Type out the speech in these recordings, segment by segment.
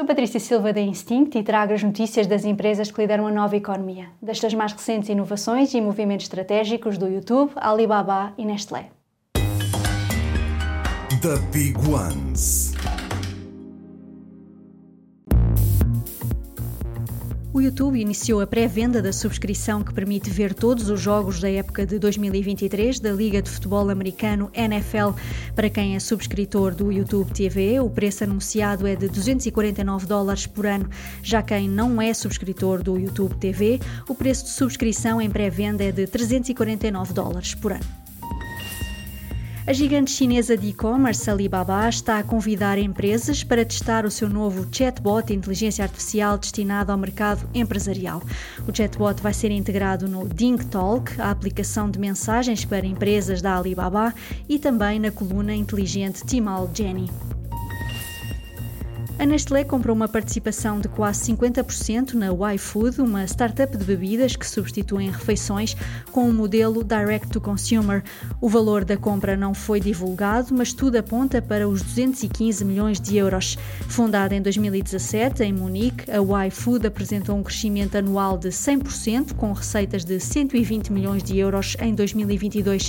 Sou Patrícia Silva da Instinct e trago as notícias das empresas que lideram a nova economia, destas mais recentes inovações e movimentos estratégicos do YouTube, Alibaba e Nestlé. The Big Ones. O YouTube iniciou a pré-venda da subscrição que permite ver todos os jogos da época de 2023 da Liga de Futebol Americano NFL. Para quem é subscritor do YouTube TV, o preço anunciado é de 249 dólares por ano. Já quem não é subscritor do YouTube TV, o preço de subscrição em pré-venda é de 349 dólares por ano. A gigante chinesa de e-commerce Alibaba está a convidar empresas para testar o seu novo chatbot de inteligência artificial destinado ao mercado empresarial. O chatbot vai ser integrado no DingTalk, a aplicação de mensagens para empresas da Alibaba, e também na coluna inteligente Timal Jenny. A Nestlé comprou uma participação de quase 50% na Y-Food, uma startup de bebidas que substituem refeições com um modelo direct to consumer. O valor da compra não foi divulgado, mas tudo aponta para os 215 milhões de euros. Fundada em 2017 em Munique, a Y-Food apresentou um crescimento anual de 100%, com receitas de 120 milhões de euros em 2022.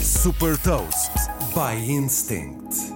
Super Toast by Instinct.